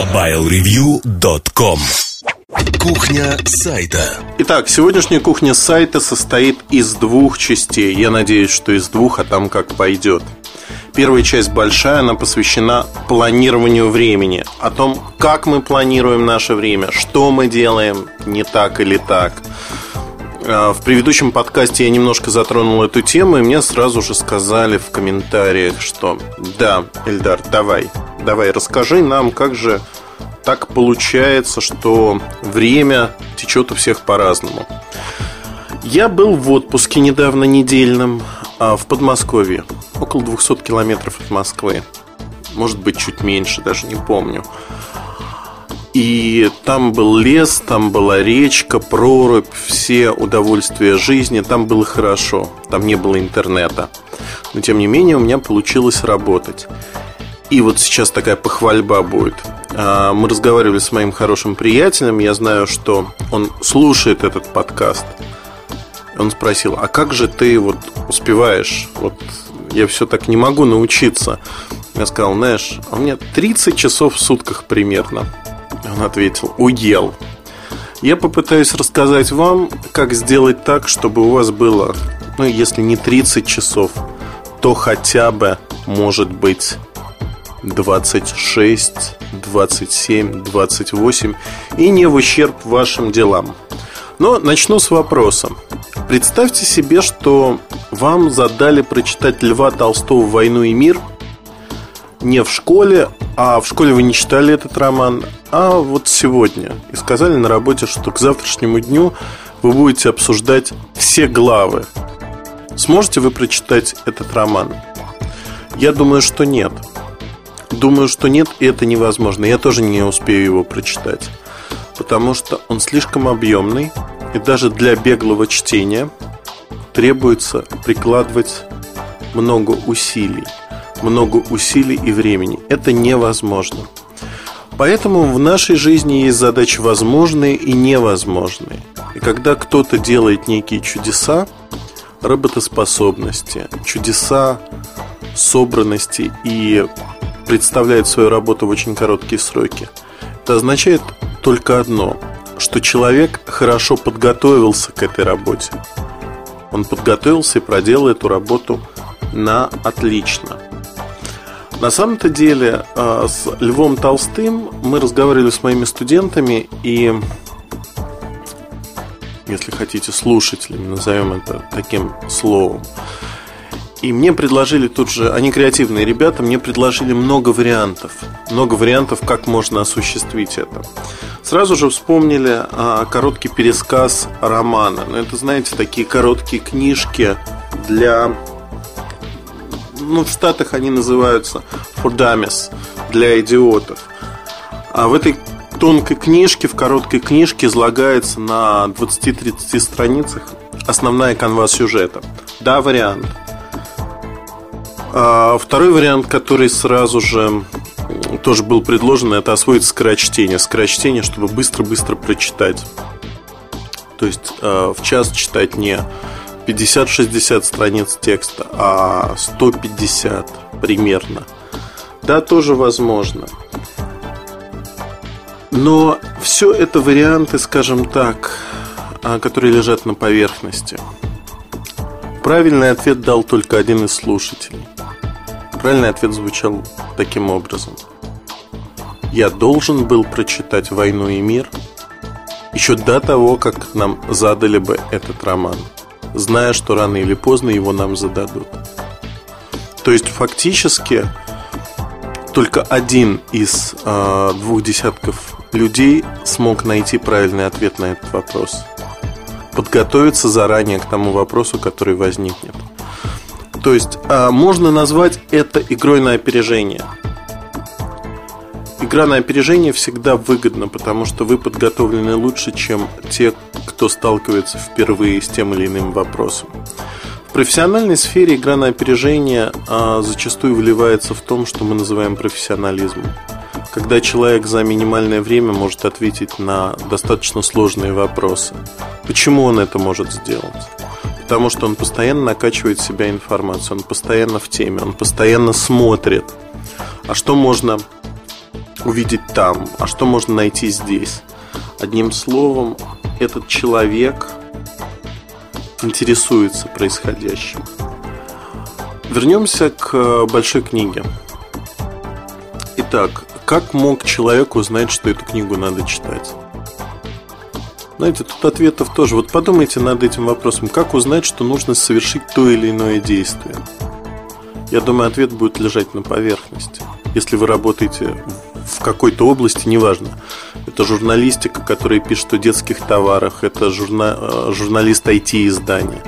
MobileReview.com Кухня сайта. Итак, сегодняшняя кухня сайта состоит из двух частей. Я надеюсь, что из двух, а там как пойдет. Первая часть большая, она посвящена планированию времени. О том, как мы планируем наше время Что мы делаем не так или так в предыдущем подкасте я немножко затронул эту тему, и мне сразу же сказали в комментариях, что да, Эльдар, давай, давай, расскажи нам, как же так получается, что время течет у всех по-разному. Я был в отпуске недавно недельном а, в Подмосковье, около 200 километров от Москвы. Может быть, чуть меньше, даже не помню. И там был лес, там была речка, прорубь, все удовольствия жизни. Там было хорошо, там не было интернета. Но тем не менее у меня получилось работать. И вот сейчас такая похвальба будет. А, мы разговаривали с моим хорошим приятелем. Я знаю, что он слушает этот подкаст. Он спросил, а как же ты вот успеваешь? Вот я все так не могу научиться. Я сказал, знаешь, у меня 30 часов в сутках примерно. Он ответил, уел. Я попытаюсь рассказать вам, как сделать так, чтобы у вас было, ну, если не 30 часов, то хотя бы, может быть, 26, 27, 28 и не в ущерб вашим делам. Но начну с вопроса. Представьте себе, что вам задали прочитать Льва Толстого «Войну и мир» не в школе, а в школе вы не читали этот роман, а вот сегодня. И сказали на работе, что к завтрашнему дню вы будете обсуждать все главы. Сможете вы прочитать этот роман? Я думаю, что нет. Думаю, что нет, и это невозможно. Я тоже не успею его прочитать. Потому что он слишком объемный, и даже для беглого чтения требуется прикладывать много усилий. Много усилий и времени. Это невозможно. Поэтому в нашей жизни есть задачи возможные и невозможные. И когда кто-то делает некие чудеса, работоспособности, чудеса собранности и представляет свою работу в очень короткие сроки. Это означает только одно, что человек хорошо подготовился к этой работе. Он подготовился и проделал эту работу на отлично. На самом-то деле а, с Львом Толстым мы разговаривали с моими студентами и если хотите слушателями, назовем это таким словом, и мне предложили тут же, они креативные ребята, мне предложили много вариантов. Много вариантов, как можно осуществить это. Сразу же вспомнили а, короткий пересказ романа. Ну, это, знаете, такие короткие книжки для... Ну, в Штатах они называются dummies, для идиотов. А в этой тонкой книжке, в короткой книжке излагается на 20-30 страницах основная канва сюжета. Да, вариант – а второй вариант, который сразу же тоже был предложен, это освоить скорочтение. Скорочтение, чтобы быстро-быстро прочитать. То есть э, в час читать не 50-60 страниц текста, а 150 примерно. Да, тоже возможно. Но все это варианты, скажем так, а, которые лежат на поверхности. Правильный ответ дал только один из слушателей. Правильный ответ звучал таким образом. Я должен был прочитать «Войну и мир» еще до того, как нам задали бы этот роман, зная, что рано или поздно его нам зададут. То есть фактически только один из э, двух десятков людей смог найти правильный ответ на этот вопрос. Подготовиться заранее к тому вопросу, который возникнет. То есть а, можно назвать это игрой на опережение. Игра на опережение всегда выгодна, потому что вы подготовлены лучше, чем те, кто сталкивается впервые с тем или иным вопросом. В профессиональной сфере игра на опережение а, зачастую вливается в том, что мы называем профессионализмом. Когда человек за минимальное время может ответить на достаточно сложные вопросы. Почему он это может сделать? Потому что он постоянно накачивает себя информацию, он постоянно в теме, он постоянно смотрит. А что можно увидеть там, а что можно найти здесь. Одним словом, этот человек интересуется происходящим. Вернемся к большой книге. Итак, как мог человек узнать, что эту книгу надо читать? Знаете, тут ответов тоже. Вот подумайте над этим вопросом. Как узнать, что нужно совершить то или иное действие? Я думаю, ответ будет лежать на поверхности. Если вы работаете в какой-то области, неважно. Это журналистика, которая пишет о детских товарах, это журна... Э, журналист IT-издания.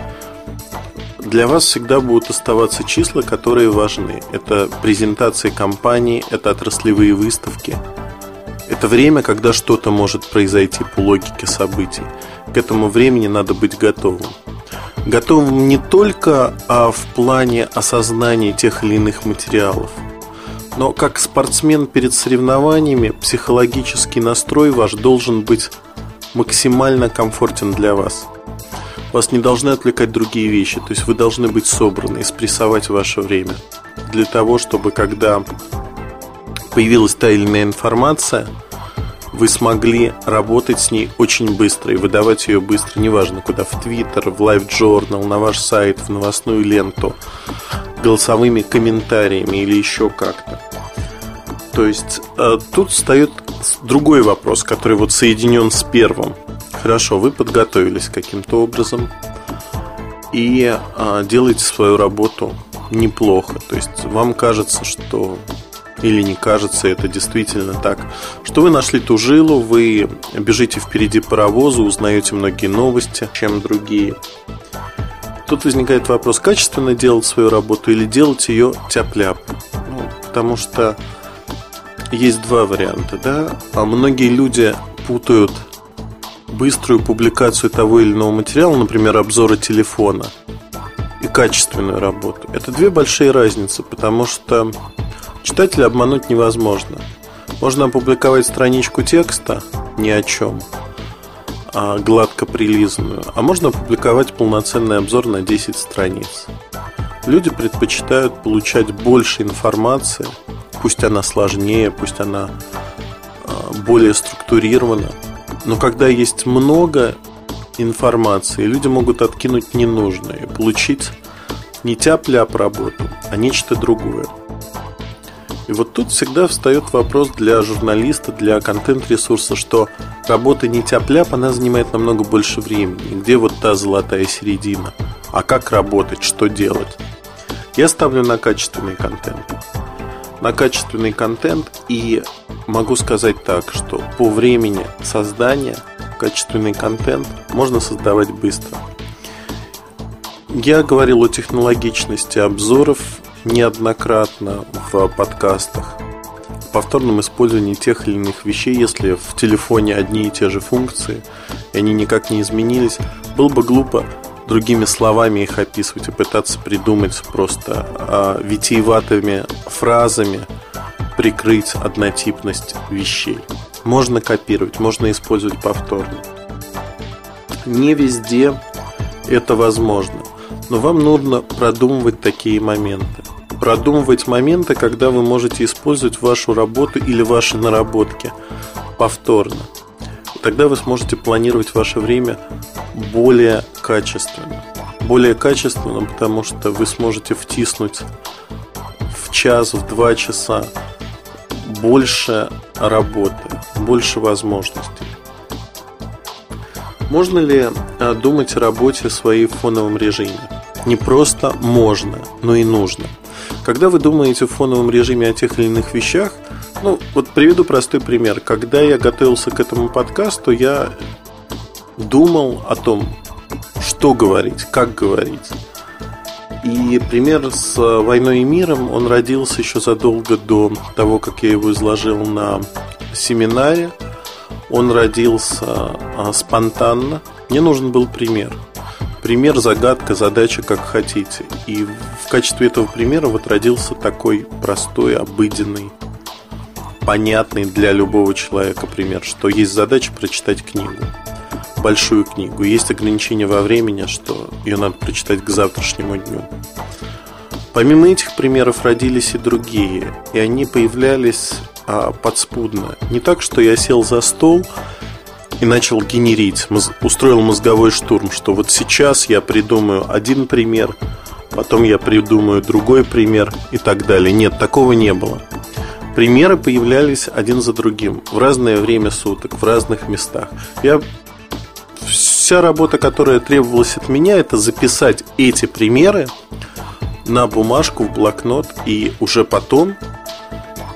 Для вас всегда будут оставаться числа, которые важны. Это презентации компании, это отраслевые выставки. Это время, когда что-то может произойти по логике событий. К этому времени надо быть готовым. Готовым не только а в плане осознания тех или иных материалов – но как спортсмен перед соревнованиями, психологический настрой ваш должен быть максимально комфортен для вас. Вас не должны отвлекать другие вещи, то есть вы должны быть собраны и спрессовать ваше время. Для того, чтобы когда появилась та или иная информация, вы смогли работать с ней очень быстро и выдавать ее быстро, неважно куда, в Твиттер, в Live Journal, на ваш сайт, в новостную ленту, голосовыми комментариями или еще как-то. То есть э, тут встает другой вопрос, который вот соединен с первым. Хорошо, вы подготовились каким-то образом и э, делаете свою работу неплохо. То есть вам кажется, что или не кажется, это действительно так, что вы нашли ту жилу, вы бежите впереди паровоза, узнаете многие новости, чем другие. Тут возникает вопрос, качественно делать свою работу или делать ее тяп-ляп. Ну, потому что есть два варианта, да. А многие люди путают быструю публикацию того или иного материала, например, обзора телефона, и качественную работу. Это две большие разницы, потому что читателя обмануть невозможно. Можно опубликовать страничку текста ни о чем – гладко прилизанную, а можно опубликовать полноценный обзор на 10 страниц. Люди предпочитают получать больше информации, пусть она сложнее, пусть она а, более структурирована. Но когда есть много информации, люди могут откинуть ненужное и получить не тяп-ляп работу, а нечто другое. И вот тут всегда встает вопрос для журналиста, для контент-ресурса, что работа не тяп-ляп, она занимает намного больше времени. Где вот та золотая середина? А как работать, что делать? Я ставлю на качественный контент. На качественный контент и могу сказать так, что по времени создания качественный контент можно создавать быстро. Я говорил о технологичности обзоров неоднократно в подкастах повторном использовании тех или иных вещей, если в телефоне одни и те же функции, и они никак не изменились, было бы глупо другими словами их описывать и пытаться придумать просто а, витиеватыми фразами прикрыть однотипность вещей. Можно копировать, можно использовать повторно. Не везде это возможно, но вам нужно продумывать такие моменты продумывать моменты, когда вы можете использовать вашу работу или ваши наработки повторно. Тогда вы сможете планировать ваше время более качественно. Более качественно, потому что вы сможете втиснуть в час, в два часа больше работы, больше возможностей. Можно ли э, думать о работе своей в фоновом режиме? Не просто можно, но и нужно – когда вы думаете в фоновом режиме о тех или иных вещах, ну, вот приведу простой пример. Когда я готовился к этому подкасту, я думал о том, что говорить, как говорить. И пример с «Войной и миром», он родился еще задолго до того, как я его изложил на семинаре. Он родился а, спонтанно. Мне нужен был пример – пример, загадка, задача, как хотите. И в качестве этого примера вот родился такой простой, обыденный, понятный для любого человека пример, что есть задача прочитать книгу, большую книгу. Есть ограничение во времени, что ее надо прочитать к завтрашнему дню. Помимо этих примеров родились и другие, и они появлялись а подспудно. Не так, что я сел за стол и начал генерить, устроил мозговой штурм, что вот сейчас я придумаю один пример, потом я придумаю другой пример и так далее. Нет, такого не было. Примеры появлялись один за другим в разное время суток, в разных местах. Я вся работа, которая требовалась от меня, это записать эти примеры на бумажку, в блокнот и уже потом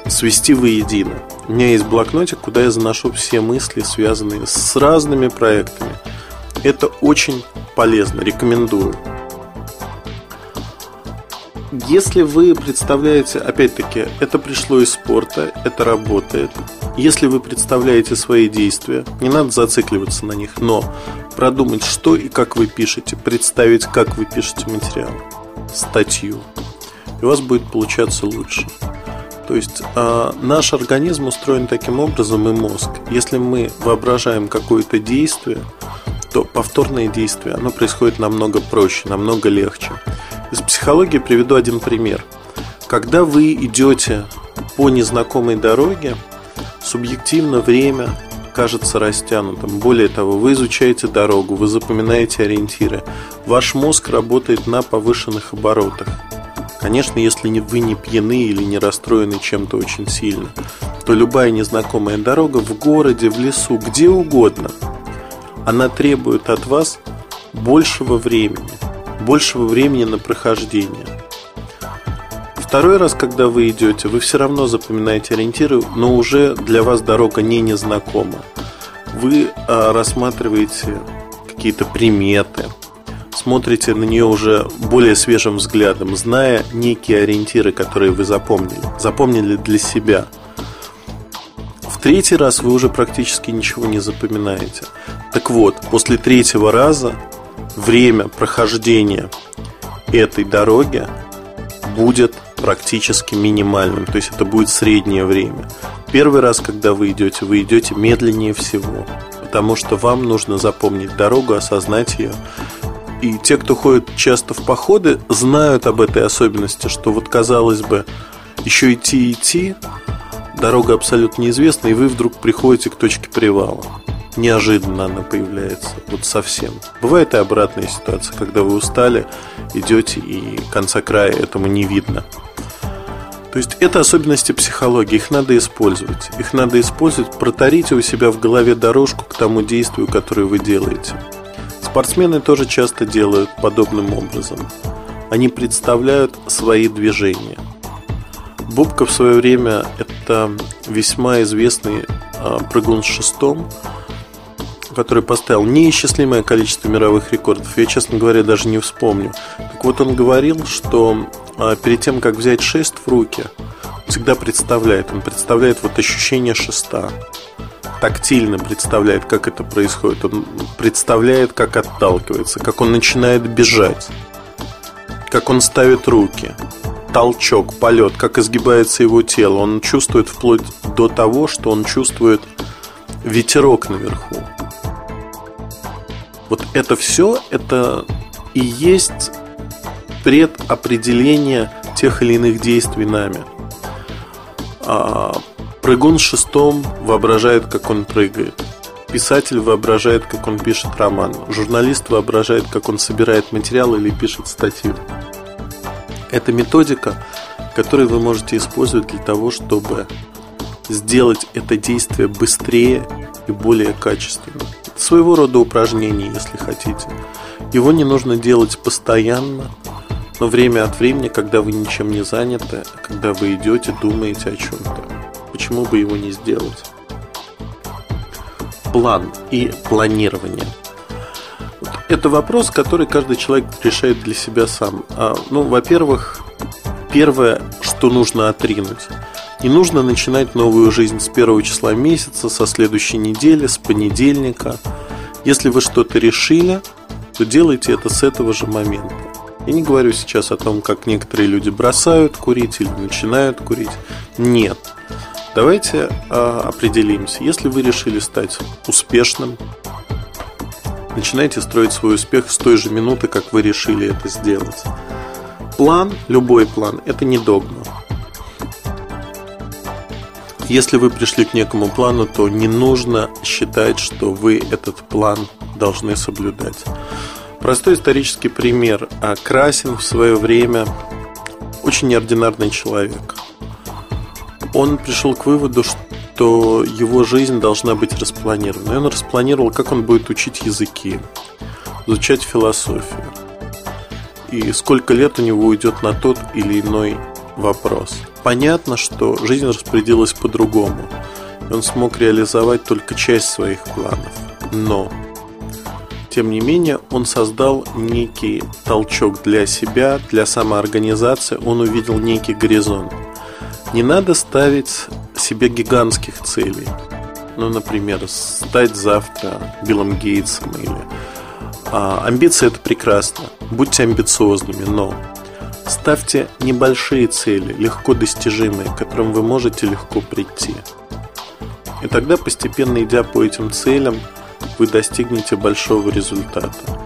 свести воедино. У меня есть блокнотик, куда я заношу все мысли, связанные с разными проектами. Это очень полезно, рекомендую. Если вы представляете, опять-таки, это пришло из спорта, это работает. Если вы представляете свои действия, не надо зацикливаться на них, но продумать, что и как вы пишете, представить, как вы пишете материал, статью, и у вас будет получаться лучше. То есть э, наш организм устроен таким образом и мозг. Если мы воображаем какое-то действие, то повторное действие, оно происходит намного проще, намного легче. Из психологии приведу один пример. Когда вы идете по незнакомой дороге, субъективно время кажется растянутым. Более того, вы изучаете дорогу, вы запоминаете ориентиры. Ваш мозг работает на повышенных оборотах. Конечно, если вы не пьяны или не расстроены чем-то очень сильно, то любая незнакомая дорога в городе, в лесу, где угодно, она требует от вас большего времени, большего времени на прохождение. Второй раз, когда вы идете, вы все равно запоминаете ориентиры, но уже для вас дорога не незнакома. Вы а, рассматриваете какие-то приметы, смотрите на нее уже более свежим взглядом, зная некие ориентиры, которые вы запомнили, запомнили для себя. В третий раз вы уже практически ничего не запоминаете. Так вот, после третьего раза время прохождения этой дороги будет практически минимальным, то есть это будет среднее время. Первый раз, когда вы идете, вы идете медленнее всего, потому что вам нужно запомнить дорогу, осознать ее, и те, кто ходит часто в походы, знают об этой особенности, что вот казалось бы, еще идти идти, дорога абсолютно неизвестна, и вы вдруг приходите к точке привала. Неожиданно она появляется, вот совсем. Бывает и обратная ситуация, когда вы устали, идете и конца края этому не видно. То есть это особенности психологии, их надо использовать. Их надо использовать, проторите у себя в голове дорожку к тому действию, которое вы делаете. Спортсмены тоже часто делают подобным образом. Они представляют свои движения. Бубка в свое время это весьма известный а, прыгун с шестом, который поставил неисчислимое количество мировых рекордов. Я, честно говоря, даже не вспомню. Так вот, он говорил, что а, перед тем, как взять шест в руки, всегда представляет, он представляет вот ощущение шеста тактильно представляет, как это происходит. Он представляет, как отталкивается, как он начинает бежать, как он ставит руки, толчок, полет, как изгибается его тело. Он чувствует вплоть до того, что он чувствует ветерок наверху. Вот это все, это и есть предопределение тех или иных действий нами. А, Прыгун шестом воображает, как он прыгает. Писатель воображает, как он пишет роман. Журналист воображает, как он собирает материал или пишет статью. Это методика, которую вы можете использовать для того, чтобы сделать это действие быстрее и более качественно. Это своего рода упражнение, если хотите. Его не нужно делать постоянно, но время от времени, когда вы ничем не заняты, когда вы идете, думаете о чем-то почему бы его не сделать? План и планирование. Это вопрос, который каждый человек решает для себя сам. А, ну, во-первых, первое, что нужно отринуть. Не нужно начинать новую жизнь с первого числа месяца, со следующей недели, с понедельника. Если вы что-то решили, то делайте это с этого же момента. Я не говорю сейчас о том, как некоторые люди бросают курить или начинают курить. Нет. Давайте э, определимся. Если вы решили стать успешным, начинайте строить свой успех с той же минуты, как вы решили это сделать. План, любой план, это не догма. Если вы пришли к некому плану, то не нужно считать, что вы этот план должны соблюдать. Простой исторический пример. А Красин в свое время очень неординарный человек. Он пришел к выводу, что его жизнь должна быть распланирована. И он распланировал, как он будет учить языки, изучать философию. И сколько лет у него уйдет на тот или иной вопрос. Понятно, что жизнь распорядилась по-другому. И он смог реализовать только часть своих планов. Но, тем не менее, он создал некий толчок для себя, для самоорганизации. Он увидел некий горизонт. Не надо ставить себе гигантских целей. Ну, например, стать завтра Биллом Гейтсом или... А, амбиции это прекрасно. Будьте амбициозными, но Ставьте небольшие цели, легко достижимые, к которым вы можете легко прийти. И тогда, постепенно идя по этим целям, вы достигнете большого результата.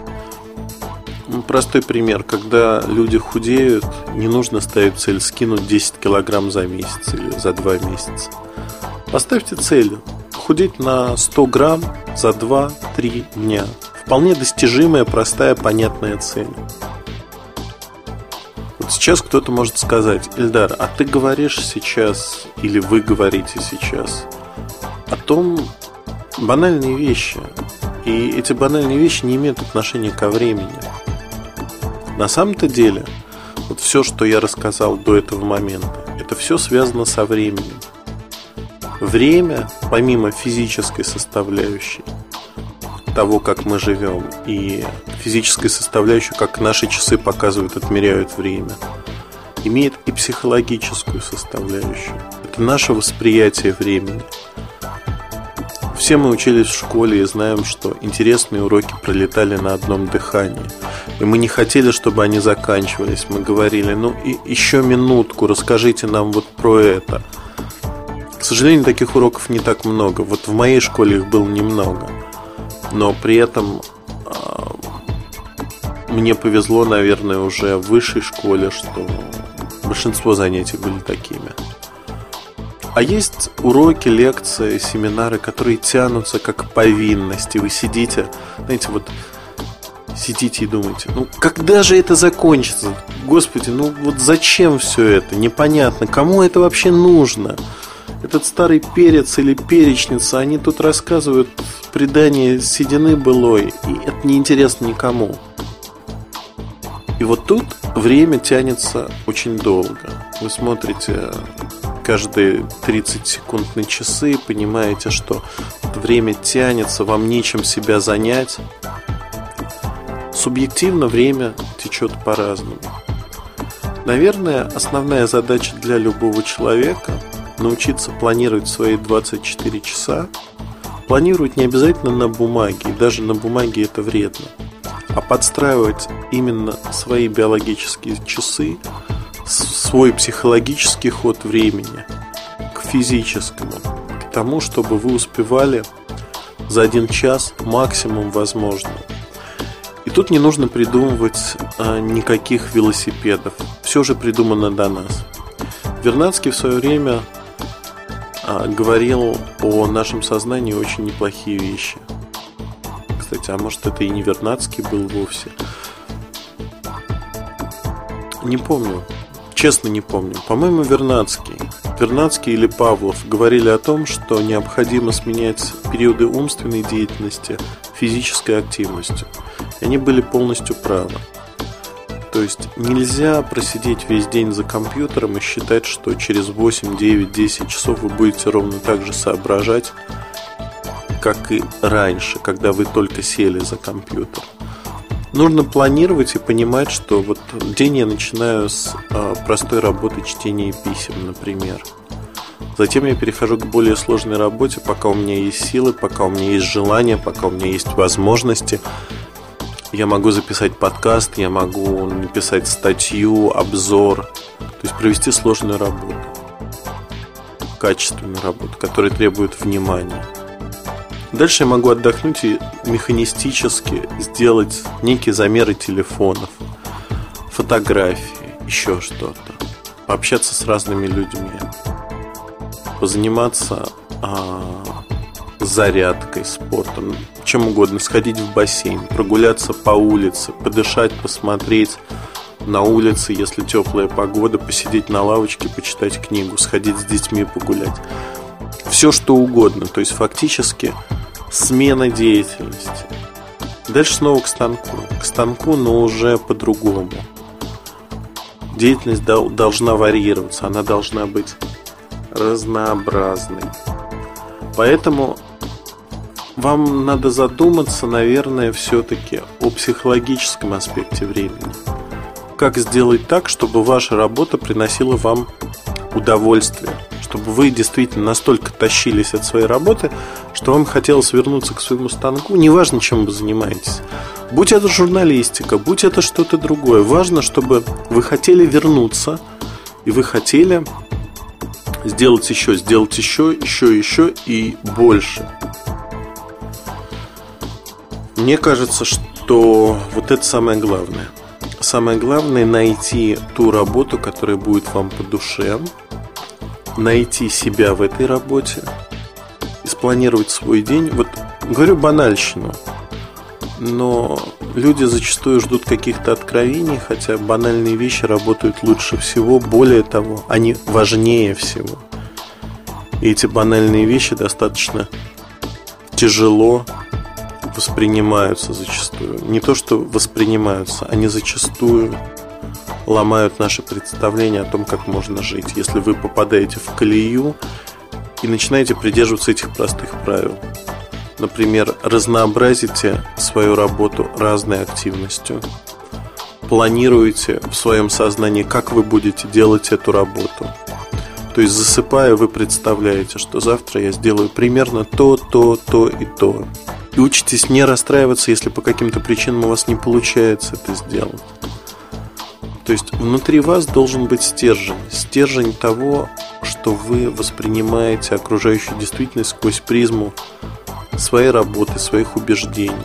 Ну, простой пример. Когда люди худеют, не нужно ставить цель скинуть 10 килограмм за месяц или за 2 месяца. Поставьте цель худеть на 100 грамм за 2-3 дня. Вполне достижимая, простая, понятная цель. Сейчас кто-то может сказать, Эльдар, а ты говоришь сейчас, или вы говорите сейчас о том банальные вещи. И эти банальные вещи не имеют отношения ко времени. На самом-то деле, вот все, что я рассказал до этого момента, это все связано со временем. Время, помимо физической составляющей, того, как мы живем, и физической составляющей, как наши часы показывают, отмеряют время, имеет и психологическую составляющую. Это наше восприятие времени. Все мы учились в школе и знаем, что интересные уроки пролетали на одном дыхании. И мы не хотели, чтобы они заканчивались. Мы говорили, ну и еще минутку, расскажите нам вот про это. К сожалению, таких уроков не так много. Вот в моей школе их было немного но при этом а, мне повезло, наверное, уже в высшей школе, что большинство занятий были такими. А есть уроки, лекции, семинары, которые тянутся как повинность, и вы сидите, знаете, вот сидите и думаете, ну когда же это закончится? Господи, ну вот зачем все это? Непонятно, кому это вообще нужно? Этот старый перец или перечница, они тут рассказывают предание седины былой, и это неинтересно никому. И вот тут время тянется очень долго. Вы смотрите каждые 30 секунд на часы, понимаете, что время тянется, вам нечем себя занять. Субъективно время течет по-разному. Наверное, основная задача для любого человека – научиться планировать свои 24 часа, планировать не обязательно на бумаге, и даже на бумаге это вредно, а подстраивать именно свои биологические часы, свой психологический ход времени к физическому, к тому, чтобы вы успевали за один час максимум возможного. И тут не нужно придумывать а, никаких велосипедов. Все же придумано до нас. Вернадский в свое время а, говорил о нашем сознании очень неплохие вещи. Кстати, а может это и не Вернадский был вовсе? Не помню. Честно не помню. По-моему, Вернадский. Вернадский или Павлов говорили о том, что необходимо сменять периоды умственной деятельности физической активностью. Они были полностью правы. То есть нельзя просидеть весь день за компьютером и считать, что через 8, 9, 10 часов вы будете ровно так же соображать, как и раньше, когда вы только сели за компьютер. Нужно планировать и понимать, что вот день я начинаю с э, простой работы чтения писем, например. Затем я перехожу к более сложной работе, пока у меня есть силы, пока у меня есть желание, пока у меня есть возможности я могу записать подкаст, я могу написать статью, обзор, то есть провести сложную работу, качественную работу, которая требует внимания. Дальше я могу отдохнуть и механистически сделать некие замеры телефонов, фотографии, еще что-то, пообщаться с разными людьми. позаниматься а, зарядкой, спортом, чем угодно, сходить в бассейн, прогуляться по улице, подышать, посмотреть на улице, если теплая погода, посидеть на лавочке, почитать книгу, сходить с детьми погулять. Все что угодно, то есть фактически смена деятельности. Дальше снова к станку. К станку, но уже по-другому. Деятельность должна варьироваться, она должна быть разнообразной. Поэтому вам надо задуматься, наверное, все-таки о психологическом аспекте времени. Как сделать так, чтобы ваша работа приносила вам удовольствие, чтобы вы действительно настолько тащились от своей работы, что вам хотелось вернуться к своему станку, неважно, чем вы занимаетесь. Будь это журналистика, будь это что-то другое, важно, чтобы вы хотели вернуться, и вы хотели сделать еще, сделать еще, еще, еще и больше. Мне кажется, что вот это самое главное. Самое главное найти ту работу, которая будет вам по душе, найти себя в этой работе, спланировать свой день. Вот говорю банальщину, но люди зачастую ждут каких-то откровений, хотя банальные вещи работают лучше всего. Более того, они важнее всего. И эти банальные вещи достаточно тяжело воспринимаются зачастую. Не то, что воспринимаются, они зачастую ломают наше представление о том, как можно жить. Если вы попадаете в колею и начинаете придерживаться этих простых правил. Например, разнообразите свою работу разной активностью. Планируете в своем сознании, как вы будете делать эту работу. То есть засыпая, вы представляете, что завтра я сделаю примерно то, то, то и то. И учитесь не расстраиваться, если по каким-то причинам у вас не получается это сделать. То есть внутри вас должен быть стержень. Стержень того, что вы воспринимаете окружающую действительность сквозь призму своей работы, своих убеждений.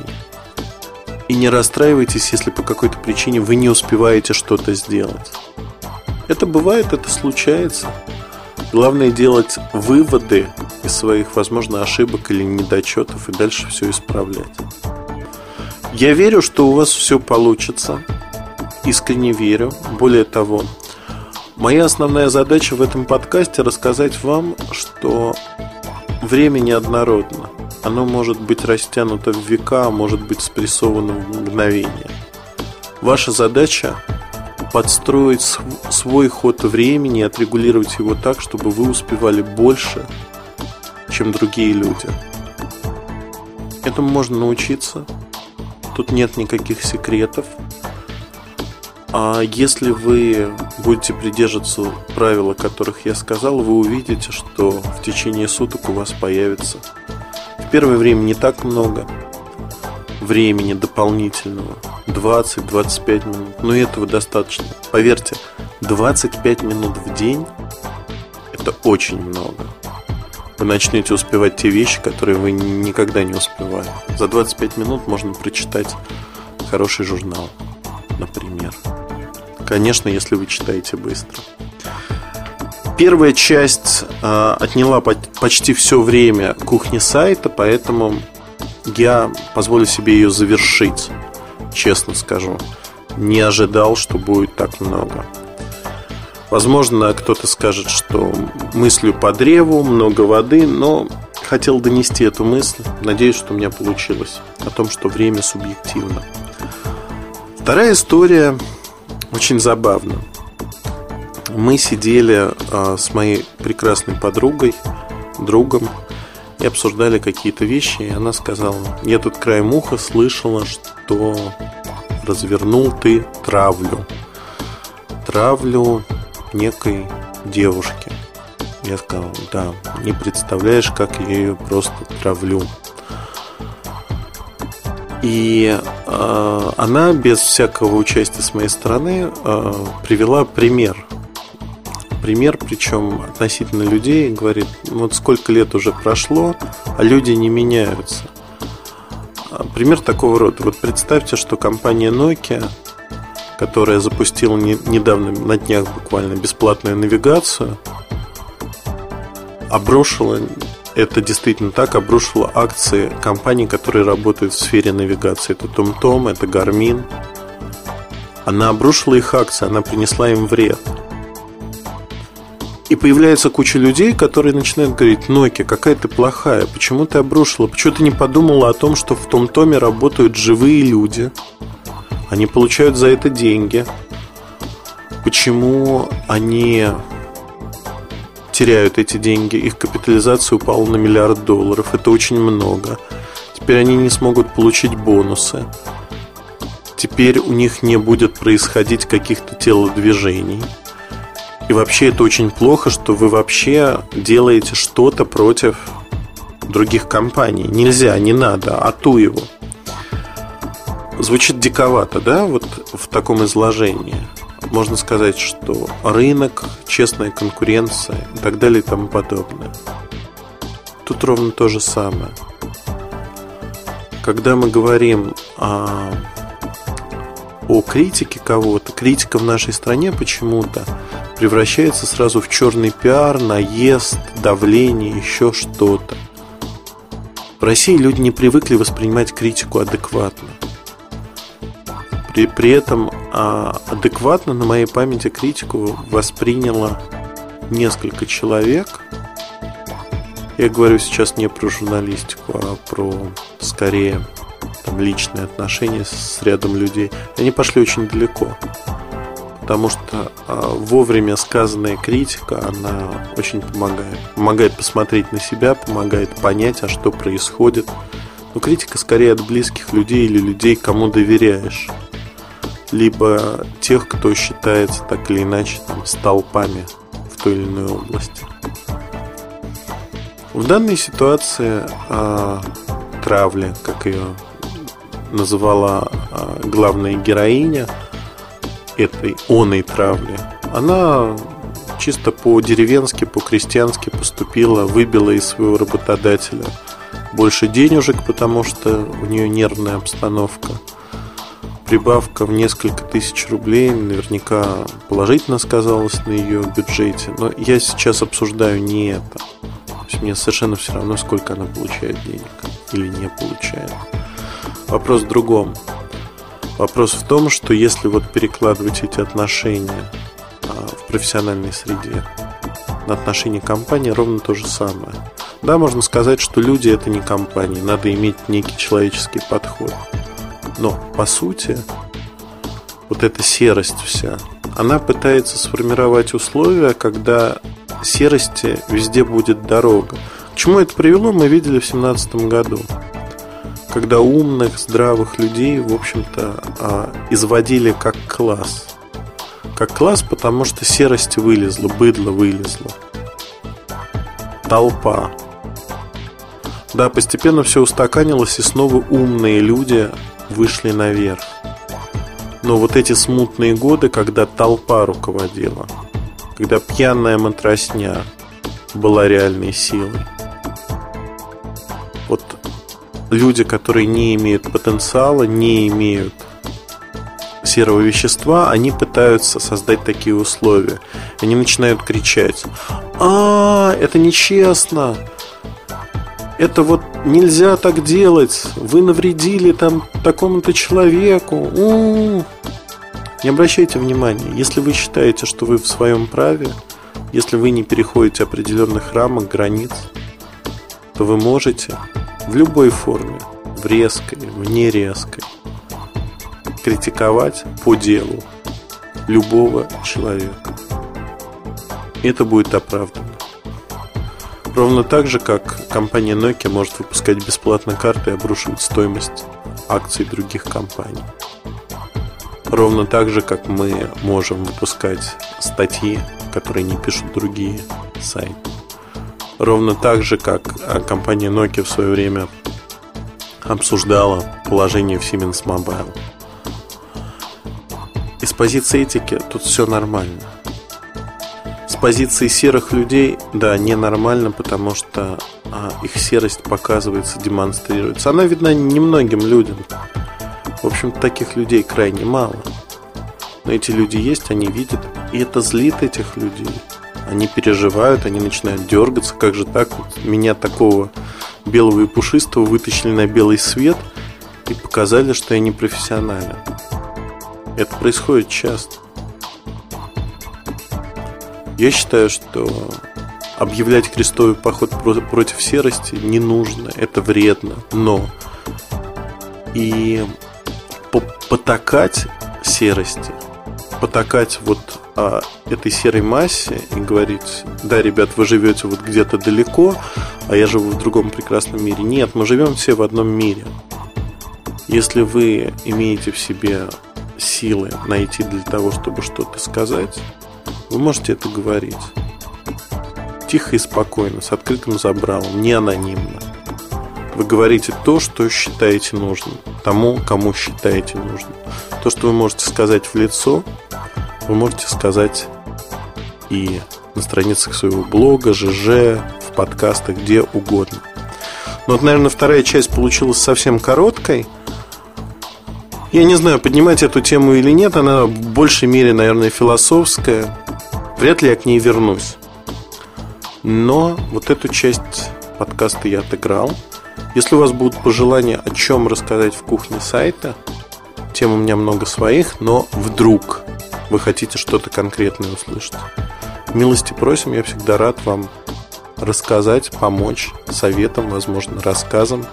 И не расстраивайтесь, если по какой-то причине вы не успеваете что-то сделать. Это бывает, это случается. Главное делать выводы из своих, возможно, ошибок или недочетов и дальше все исправлять. Я верю, что у вас все получится. Искренне верю. Более того, моя основная задача в этом подкасте рассказать вам, что время неоднородно. Оно может быть растянуто в века, а может быть спрессовано в мгновение. Ваша задача подстроить свой ход времени, отрегулировать его так, чтобы вы успевали больше, чем другие люди. Этому можно научиться. Тут нет никаких секретов. А если вы будете придерживаться правил, о которых я сказал, вы увидите, что в течение суток у вас появится в первое время не так много времени дополнительного 20-25 минут. Но этого достаточно. Поверьте, 25 минут в день это очень много. Вы начнете успевать те вещи, которые вы никогда не успевали. За 25 минут можно прочитать хороший журнал, например. Конечно, если вы читаете быстро. Первая часть э, отняла почти все время кухни сайта, поэтому я позволю себе ее завершить честно скажу. Не ожидал, что будет так много. Возможно, кто-то скажет, что мыслю по древу, много воды, но хотел донести эту мысль. Надеюсь, что у меня получилось. О том, что время субъективно. Вторая история очень забавна. Мы сидели а, с моей прекрасной подругой, другом, и обсуждали какие-то вещи, и она сказала, я тут краем уха слышала, что развернул ты травлю. Травлю некой девушки. Я сказал, да, не представляешь, как я ее просто травлю. И э, она без всякого участия с моей стороны э, привела пример пример, причем относительно людей, говорит, вот сколько лет уже прошло, а люди не меняются. А, пример такого рода. Вот представьте, что компания Nokia, которая запустила недавно, на днях буквально, бесплатную навигацию, обрушила, это действительно так, обрушила акции компаний, которые работают в сфере навигации. Это TomTom, это Garmin. Она обрушила их акции, она принесла им вред. И появляется куча людей, которые начинают говорить, Nokia, какая ты плохая, почему ты обрушила, почему ты не подумала о том, что в том томе работают живые люди, они получают за это деньги, почему они теряют эти деньги, их капитализация упала на миллиард долларов, это очень много. Теперь они не смогут получить бонусы. Теперь у них не будет происходить каких-то телодвижений. И вообще это очень плохо, что вы вообще делаете что-то против других компаний. Нельзя, не надо, а ту его. Звучит диковато, да, вот в таком изложении можно сказать, что рынок, честная конкуренция и так далее и тому подобное. Тут ровно то же самое. Когда мы говорим о, о критике кого-то, критика в нашей стране почему-то превращается сразу в черный пиар, наезд, давление, еще что-то. В России люди не привыкли воспринимать критику адекватно. При, при этом а, адекватно на моей памяти критику восприняло несколько человек. Я говорю сейчас не про журналистику, а про скорее там, личные отношения с рядом людей. Они пошли очень далеко. Потому что а, вовремя сказанная критика, она очень помогает. Помогает посмотреть на себя, помогает понять, а что происходит. Но критика скорее от близких людей или людей, кому доверяешь либо тех, кто считается так или иначе там, столпами в той или иной области. В данной ситуации э, травли, как ее называла э, главная героиня этой оной травли, она чисто по-деревенски, по-крестьянски поступила, выбила из своего работодателя больше денежек, потому что у нее нервная обстановка – прибавка в несколько тысяч рублей наверняка положительно сказалась на ее бюджете. Но я сейчас обсуждаю не это. То есть мне совершенно все равно, сколько она получает денег или не получает. Вопрос в другом. Вопрос в том, что если вот перекладывать эти отношения а, в профессиональной среде на отношения компании, ровно то же самое. Да, можно сказать, что люди это не компании, надо иметь некий человеческий подход. Но, по сути, вот эта серость вся, она пытается сформировать условия, когда серости везде будет дорога. К чему это привело, мы видели в 2017 году. Когда умных, здравых людей, в общем-то, а, изводили как класс. Как класс, потому что серость вылезла, быдло вылезла. Толпа. Да, постепенно все устаканилось, и снова умные люди вышли наверх. Но вот эти смутные годы, когда толпа руководила, когда пьяная матросня была реальной силой, люди, которые не имеют потенциала, не имеют серого вещества, они пытаются создать такие условия. Они начинают кричать, а, это нечестно, это вот нельзя так делать, вы навредили там такому-то человеку. У-у-у. Не обращайте внимания, если вы считаете, что вы в своем праве, если вы не переходите определенных рамок, границ, то вы можете в любой форме, в резкой, в нерезкой, критиковать по делу любого человека. Это будет оправдано. Ровно так же, как компания Nokia может выпускать бесплатно карты и обрушивать стоимость акций других компаний. Ровно так же, как мы можем выпускать статьи, которые не пишут другие сайты. Ровно так же, как а, компания Nokia в свое время обсуждала положение в Siemens Mobile. Из позиции этики тут все нормально с позиции серых людей, да, ненормально, потому что а, их серость показывается, демонстрируется. Она видна немногим людям. В общем, таких людей крайне мало. Но эти люди есть, они видят, и это злит этих людей. Они переживают, они начинают дергаться. Как же так? Меня такого белого и пушистого вытащили на белый свет и показали, что я не профессионален. Это происходит часто. Я считаю, что объявлять крестовый поход против серости не нужно, это вредно, но и потакать серости, потакать вот а, этой серой массе и говорить, да, ребят, вы живете вот где-то далеко, а я живу в другом прекрасном мире. Нет, мы живем все в одном мире. Если вы имеете в себе силы найти для того, чтобы что-то сказать, вы можете это говорить. Тихо и спокойно, с открытым забралом, не анонимно. Вы говорите то, что считаете нужным, тому, кому считаете нужным. То, что вы можете сказать в лицо, вы можете сказать и на страницах своего блога, ЖЖ, в подкастах, где угодно. Но вот, наверное, вторая часть получилась совсем короткой. Я не знаю, поднимать эту тему или нет, она в большей мере, наверное, философская. Вряд ли я к ней вернусь. Но вот эту часть подкаста я отыграл. Если у вас будут пожелания, о чем рассказать в кухне сайта, тем у меня много своих, но вдруг вы хотите что-то конкретное услышать. Милости просим, я всегда рад вам рассказать, помочь советом, возможно, рассказом.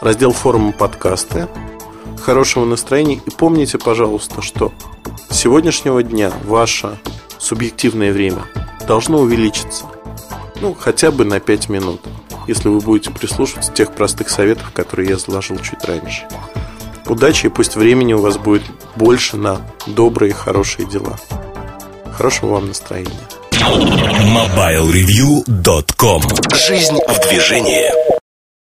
Раздел форума подкасты. Хорошего настроения и помните, пожалуйста, что с сегодняшнего дня ваше субъективное время должно увеличиться. Ну, хотя бы на 5 минут если вы будете прислушиваться тех простых советов, которые я изложил чуть раньше. Удачи и пусть времени у вас будет больше на добрые и хорошие дела. Хорошего вам настроения. MobileReview.com Жизнь в движении